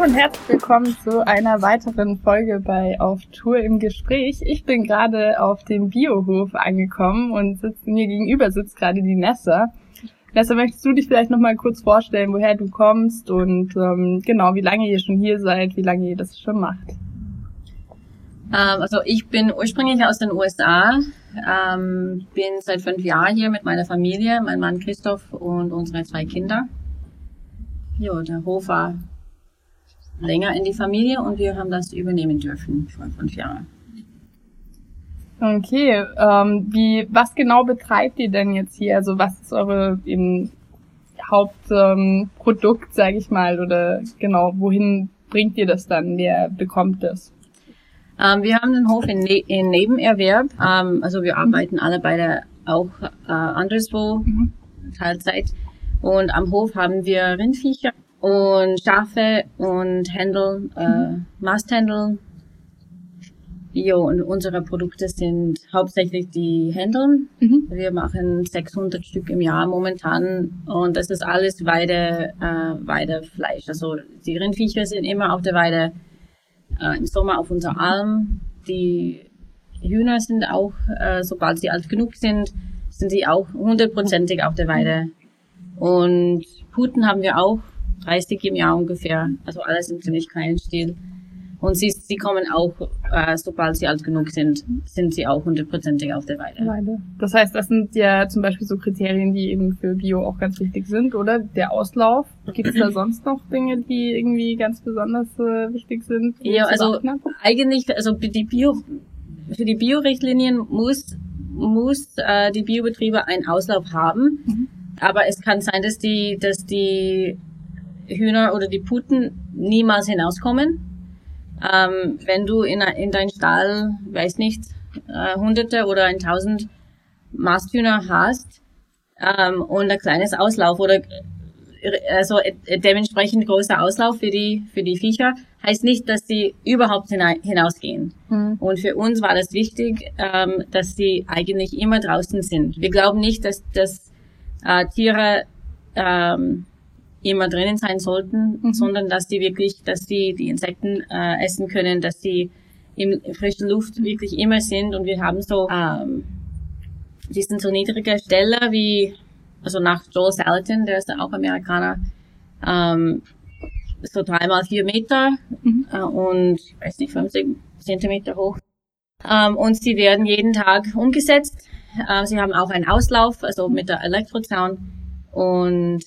Hallo und herzlich willkommen zu einer weiteren Folge bei Auf Tour im Gespräch. Ich bin gerade auf dem Biohof angekommen und sitz, mir gegenüber sitzt gerade die Nessa. Nessa, möchtest du dich vielleicht nochmal kurz vorstellen, woher du kommst und ähm, genau, wie lange ihr schon hier seid, wie lange ihr das schon macht? Ähm, also ich bin ursprünglich aus den USA, ähm, bin seit fünf Jahren hier mit meiner Familie, mein Mann Christoph und unsere zwei Kinder. Ja, der Hof war länger in die Familie und wir haben das übernehmen dürfen vor fünf Jahren. Okay, ähm, wie, was genau betreibt ihr denn jetzt hier? Also was ist eure eben Hauptprodukt, ähm, sage ich mal, oder genau, wohin bringt ihr das dann? Wer bekommt das? Ähm, wir haben den Hof in, ne in Nebenerwerb, ähm, also wir arbeiten alle beide auch äh, anderswo, mhm. Teilzeit. Und am Hof haben wir Rindviecher und Schafe und Händel, äh, mhm. Masthändel. Jo, und unsere Produkte sind hauptsächlich die Händeln. Mhm. Wir machen 600 Stück im Jahr momentan und das ist alles Weide, äh, Weidefleisch. Also die Rindviecher sind immer auf der Weide äh, im Sommer auf unserer Alm. Die Hühner sind auch, äh, sobald sie alt genug sind, sind sie auch hundertprozentig auf der Weide. Und Puten haben wir auch 30 im Jahr ungefähr. Also alles im ziemlich kleinen Stil. Und sie, sie kommen auch, äh, sobald sie alt genug sind, sind sie auch hundertprozentig auf der Weide. Weide. Das heißt, das sind ja zum Beispiel so Kriterien, die eben für Bio auch ganz wichtig sind, oder? Der Auslauf. Gibt es da sonst noch Dinge, die irgendwie ganz besonders äh, wichtig sind? Ja, also eigentlich, also die Bio, für die Bio-Richtlinien muss, muss äh, die Biobetriebe einen Auslauf haben. Mhm. Aber es kann sein, dass die, dass die Hühner oder die Puten niemals hinauskommen. Ähm, wenn du in, in dein Stall, weiß nicht, äh, hunderte oder ein tausend Masthühner hast ähm, und ein kleines Auslauf oder äh, also äh, dementsprechend großer Auslauf für die für die Viecher heißt nicht, dass sie überhaupt hinausgehen. Mhm. Und für uns war das wichtig, ähm, dass sie eigentlich immer draußen sind. Wir glauben nicht, dass dass äh, Tiere ähm, immer drinnen sein sollten, mhm. sondern dass die wirklich, dass die die Insekten äh, essen können, dass die in frischen Luft wirklich immer sind und wir haben so ähm, die sind so niedrige Stelle wie also nach Joel Salatin, der ist auch Amerikaner, ähm, so dreimal vier Meter mhm. äh, und ich weiß nicht 50 Zentimeter hoch ähm, und sie werden jeden Tag umgesetzt. Äh, sie haben auch einen Auslauf, also mit der Elektrozaun und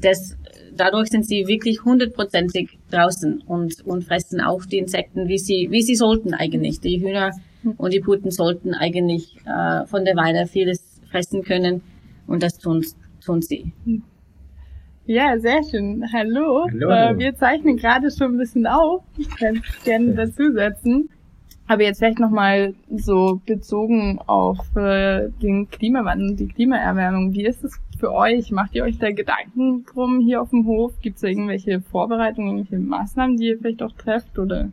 das dadurch sind sie wirklich hundertprozentig draußen und, und fressen auch die Insekten, wie sie, wie sie sollten eigentlich. Die Hühner und die Puten sollten eigentlich äh, von der Weide vieles fressen können und das tun, tun sie. Ja, sehr schön. Hallo. Hallo. Äh, wir zeichnen gerade schon ein bisschen auf. Ich kann es gerne dazusetzen. Aber jetzt vielleicht nochmal so bezogen auf äh, den Klimawandel, die Klimaerwärmung. Wie ist es für euch? Macht ihr euch da Gedanken drum hier auf dem Hof? Gibt es da irgendwelche Vorbereitungen, irgendwelche Maßnahmen, die ihr vielleicht auch trefft? Oder?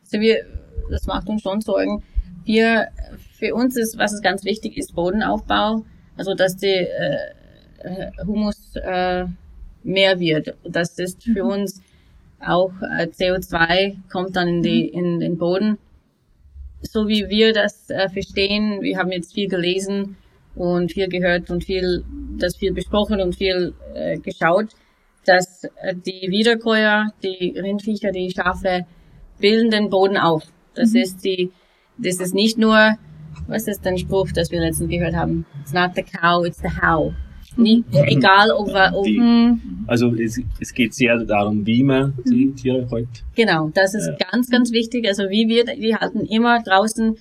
Also wir, das macht uns schon Sorgen. Wir, für uns ist, was ist ganz wichtig ist, Bodenaufbau. Also, dass der äh, Humus äh, mehr wird. Das ist für mhm. uns auch äh, CO2 kommt dann in, die, mhm. in den Boden. So wie wir das äh, verstehen, wir haben jetzt viel gelesen und viel gehört und viel, das viel besprochen und viel äh, geschaut, dass äh, die Wiederkäuer, die Rindviecher, die Schafe bilden den Boden auf. Das mhm. ist die, das ist nicht nur, was ist der Spruch, das wir letztens gehört haben? It's not the cow, it's the how. Nie, egal ob, ob die, also es, es geht sehr darum, wie man die mhm. Tiere hält. Genau, das ist ja. ganz, ganz wichtig. Also wie wir die halten immer draußen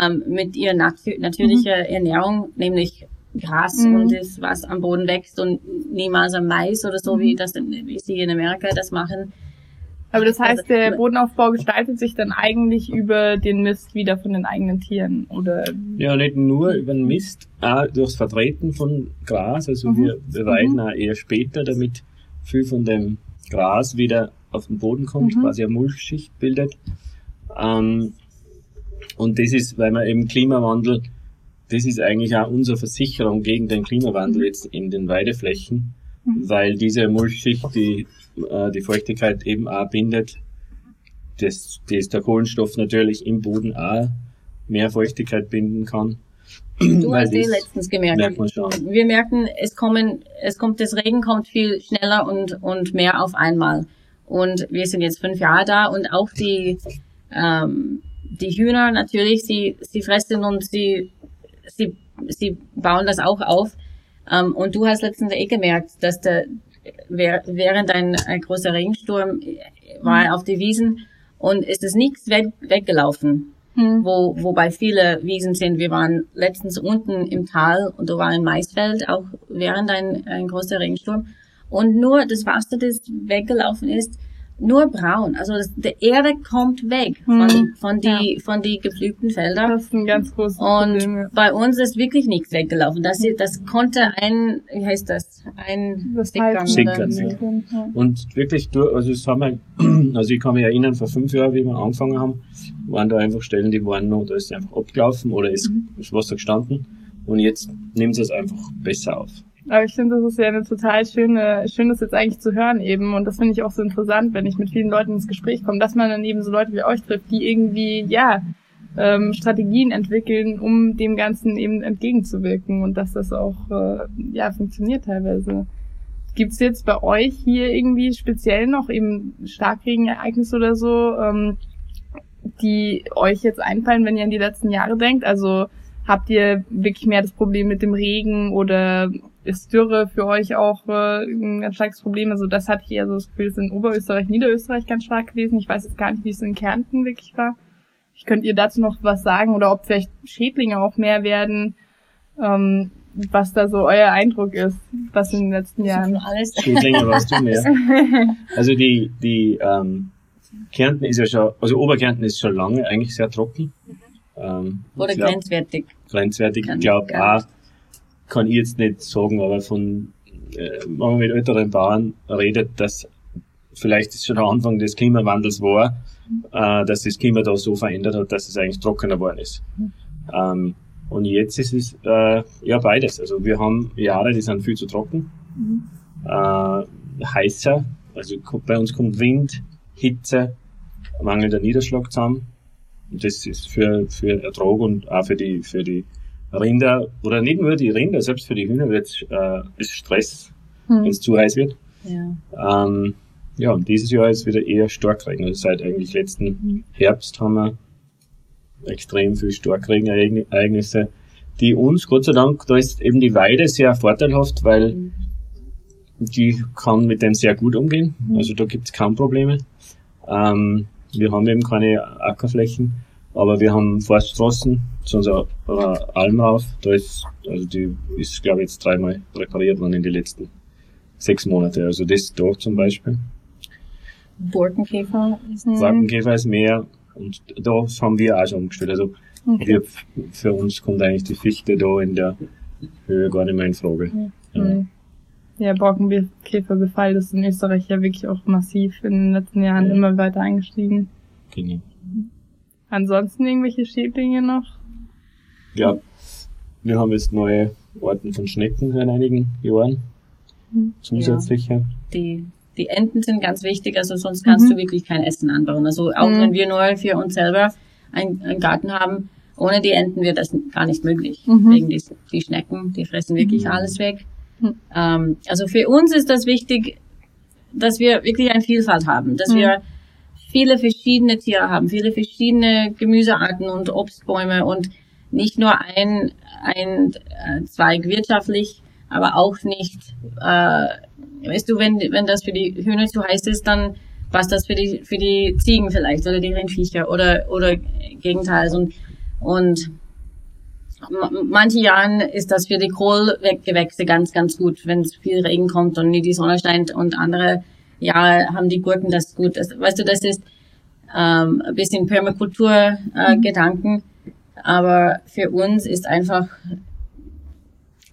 ähm, mit ihrer nat natürlichen mhm. Ernährung, nämlich Gras mhm. und das, was am Boden wächst und niemals am Mais oder so, wie mhm. das wie sie in Amerika das machen. Aber das heißt, der Bodenaufbau gestaltet sich dann eigentlich über den Mist wieder von den eigenen Tieren, oder? Ja, nicht nur über den Mist, auch durchs Vertreten von Gras. Also mhm. wir beweiden mhm. auch eher später, damit viel von dem Gras wieder auf den Boden kommt, mhm. quasi eine Mulchschicht bildet. Ähm, und das ist, weil man eben Klimawandel, das ist eigentlich auch unsere Versicherung gegen den Klimawandel mhm. jetzt in den Weideflächen mhm. weil diese Mulchschicht die, äh, die Feuchtigkeit eben auch bindet. Das, das der Kohlenstoff natürlich im Boden auch mehr Feuchtigkeit binden kann. Du hast eh letztens gemerkt. Merkt man schon. Wir merken, es kommen, es kommt, das Regen kommt viel schneller und, und mehr auf einmal. Und wir sind jetzt fünf Jahre da und auch die, ähm, die Hühner natürlich, sie, sie fressen und sie, sie, sie bauen das auch auf. Ähm, und du hast letztens eh gemerkt, dass der, während ein, ein großer Regensturm war auf die Wiesen und ist es nichts weg, weggelaufen hm. wo, wobei viele Wiesen sind. Wir waren letztens unten im Tal und da war ein Maisfeld, auch während ein, ein großer Regensturm. Und nur das Wasser, das weggelaufen ist, nur braun. Also das, die Erde kommt weg von, hm. von die, ja. von die gepflügten Feldern. Das ist ein ganz großes Und Problem. bei uns ist wirklich nichts weggelaufen. Das, das konnte ein, wie heißt das? Ein das Sickern. Sickern ja. Und wirklich, du, also das haben wir, also ich kann mich erinnern, vor fünf Jahren, wie wir angefangen haben, waren da einfach Stellen, die waren noch, da ist einfach abgelaufen oder ist mhm. das Wasser gestanden. Und jetzt nimmt es einfach besser auf. Aber ich finde, das ist ja eine total schöne, schön, das jetzt eigentlich zu hören eben. Und das finde ich auch so interessant, wenn ich mit vielen Leuten ins Gespräch komme, dass man dann eben so Leute wie euch trifft, die irgendwie, ja, ähm, Strategien entwickeln, um dem Ganzen eben entgegenzuwirken und dass das auch, äh, ja, funktioniert teilweise. Gibt's jetzt bei euch hier irgendwie speziell noch eben Starkregenereignisse oder so, ähm, die euch jetzt einfallen, wenn ihr an die letzten Jahre denkt? Also habt ihr wirklich mehr das Problem mit dem Regen oder ist Dürre für euch auch äh, ein ganz starkes Problem? Also das hatte ich eher so das Gefühl, es ist in Oberösterreich, Niederösterreich ganz stark gewesen. Ich weiß jetzt gar nicht, wie es in Kärnten wirklich war. Ich könnt ihr dazu noch was sagen oder ob vielleicht Schädlinge auch mehr werden? Ähm, was da so euer Eindruck ist, was in den letzten Jahren. Alles. Schädlinge warst du mehr. Also die, die ähm, Kärnten ist ja schon, also Oberkärnten ist schon lange eigentlich sehr trocken. Ähm, Oder glaub, grenzwertig. Grenzwertig, ich glaube auch, kann ich jetzt nicht sagen, aber von, äh, wenn man mit älteren Bauern redet, dass vielleicht ist schon der Anfang des Klimawandels war, äh, dass das Klima da so verändert hat, dass es eigentlich trockener geworden ist. Ähm, und jetzt ist es äh, ja beides. Also wir haben Jahre, die sind viel zu trocken, mhm. äh, heißer, also bei uns kommt Wind, Hitze, mangelnder Niederschlag zusammen. Das ist für, für Ertrag und auch für die, für die Rinder, oder nicht nur die Rinder, selbst für die Hühner wird äh, ist Stress, hm. wenn es zu heiß wird. Ja. Ähm, ja, und dieses Jahr ist wieder eher Starkregen. Also seit eigentlich letzten hm. Herbst haben wir extrem viel Starkregenereignisse, die uns, Gott sei Dank, da ist eben die Weide sehr vorteilhaft, weil hm. die kann mit dem sehr gut umgehen. Hm. Also da gibt es kaum Probleme. Ähm, wir haben eben keine Ackerflächen, aber wir haben Forststraßen zu unserer Alm rauf. Da ist, also die ist, glaube ich, jetzt dreimal repariert worden in den letzten sechs Monate. Also das da zum Beispiel. Borkenkäfer ist Borkenkäfer ist mehr und da haben wir auch schon umgestellt. Also okay. wir, für uns kommt eigentlich die Fichte da in der Höhe gar nicht mehr in Frage. Mhm. Ja. Ja, Borkenkäferbefall ist in Österreich ja wirklich auch massiv in den letzten Jahren ja. immer weiter eingestiegen. Genau. Ansonsten irgendwelche Schädlinge noch? Ja, wir haben jetzt neue Orten von Schnecken in einigen Jahren. Mhm. Zusätzliche. Ja. Die, die Enten sind ganz wichtig, also sonst kannst mhm. du wirklich kein Essen anbauen. Also auch mhm. wenn wir nur für uns selber einen, einen Garten haben, ohne die Enten wird das gar nicht möglich. Mhm. Wegen die, die Schnecken, die fressen wirklich mhm. alles weg. Hm. Ähm, also für uns ist das wichtig, dass wir wirklich eine Vielfalt haben, dass hm. wir viele verschiedene Tiere haben, viele verschiedene Gemüsearten und Obstbäume und nicht nur ein, ein äh, Zweig wirtschaftlich, aber auch nicht, äh, weißt du, wenn, wenn das für die Hühner zu heiß ist, dann was das für die, für die Ziegen vielleicht oder die Rindviecher oder, oder Gegenteils und, und manche Jahren ist das für die Kohlgewächse ganz, ganz gut, wenn es viel Regen kommt und nie die Sonne scheint und andere Jahre haben die Gurken das gut. Das, weißt du, das ist ähm, ein bisschen Permakultur-Gedanken, äh, aber für uns ist einfach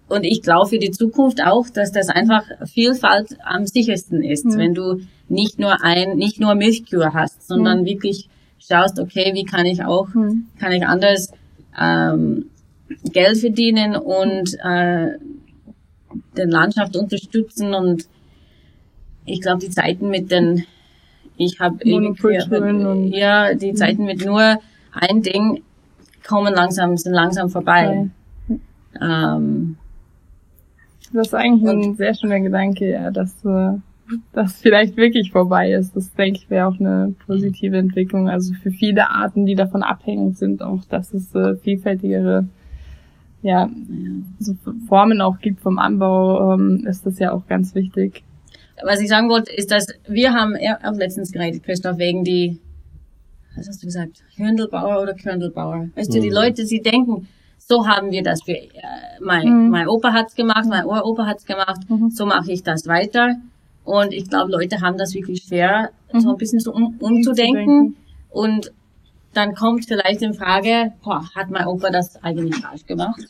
und ich glaube für die Zukunft auch, dass das einfach Vielfalt am sichersten ist, mhm. wenn du nicht nur ein, nicht nur Milchkühe hast, sondern mhm. wirklich schaust, okay, wie kann ich auch, mhm. kann ich anders ähm, Geld verdienen und äh, den Landschaft unterstützen und ich glaube, die Zeiten mit den, ich habe ja, die Zeiten mit nur ein Ding kommen langsam, sind langsam vorbei. Ja. Ähm, das ist eigentlich ein sehr schöner Gedanke, ja, dass äh, das vielleicht wirklich vorbei ist. Das denke ich wäre auch eine positive Entwicklung. Also für viele Arten, die davon abhängig sind, auch dass es äh, vielfältigere ja, so Formen auch gibt vom Anbau, ähm, ist das ja auch ganz wichtig. Was ich sagen wollte, ist, dass wir haben auch letztens geredet, Christoph, wegen die, was hast du gesagt, Hündelbauer oder Körndelbauer. Weißt mhm. du, die mhm. Leute, sie denken, so haben wir das. Für, äh, mein, mhm. mein Opa hat's gemacht, mein Uropa hat's gemacht, mhm. so mache ich das weiter. Und ich glaube, Leute haben das wirklich schwer, mhm. so ein bisschen so um, umzudenken. Und dann kommt vielleicht in Frage, boah, hat mein Opa das eigentlich falsch gemacht?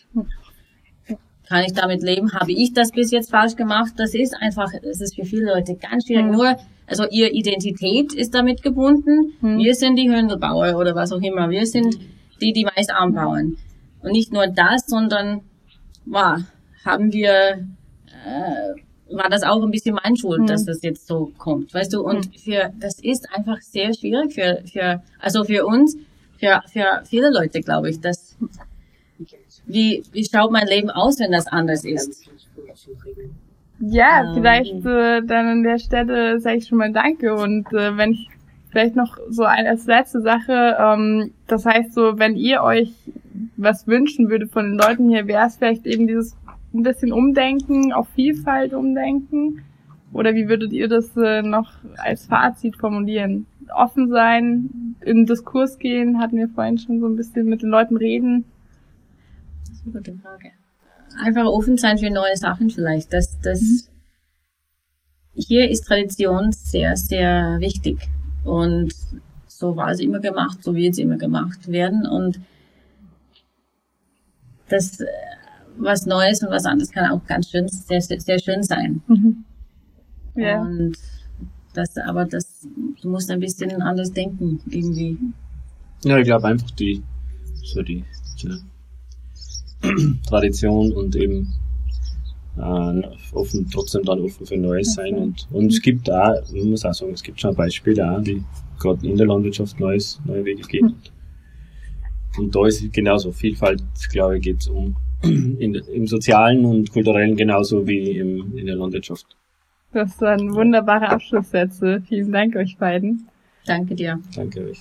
Kann ich damit leben? Habe ich das bis jetzt falsch gemacht? Das ist einfach, das ist für viele Leute ganz schwierig. Mhm. Nur, also ihre Identität ist damit gebunden. Mhm. Wir sind die Hündelbauer oder was auch immer. Wir sind die, die Mais anbauen. Und nicht nur das, sondern, boah, haben wir, äh, war das auch ein bisschen mein Schuld, mhm. dass das jetzt so kommt, weißt du? Und mhm. für das ist einfach sehr schwierig für für also für uns, für für viele Leute, glaube ich, dass wie wie schaut mein Leben aus, wenn das anders ist? Ja, ähm, vielleicht äh, dann an der Stelle sage ich schon mal Danke und äh, wenn ich vielleicht noch so eine als letzte Sache, ähm, das heißt so, wenn ihr euch was wünschen würde von den Leuten hier, wäre es vielleicht eben dieses ein bisschen umdenken, auf Vielfalt umdenken? Oder wie würdet ihr das äh, noch als Fazit formulieren? Offen sein, in Diskurs gehen, hatten wir vorhin schon so ein bisschen mit den Leuten reden. Das ist eine gute Frage. Einfach offen sein für neue Sachen vielleicht. Das, das, mhm. hier ist Tradition sehr, sehr wichtig. Und so war es immer gemacht, so wird es immer gemacht werden. Und das, äh, was Neues und was anderes kann auch ganz schön, sehr, sehr schön sein. Mhm. Ja. Und das, aber das, du musst ein bisschen anders denken, irgendwie. Ja, ich glaube einfach die, so die, die Tradition und eben äh, offen, trotzdem dann offen für Neues sein und, und es gibt da, man muss auch sagen, es gibt schon Beispiele da, die gerade in der Landwirtschaft Neues, neue Wege gehen. Mhm. Und da ist genauso Vielfalt, glaube ich, geht es um in, im sozialen und kulturellen genauso wie im, in der Landwirtschaft. Das waren wunderbare Abschlusssätze. Vielen Dank euch beiden. Danke dir. Danke euch.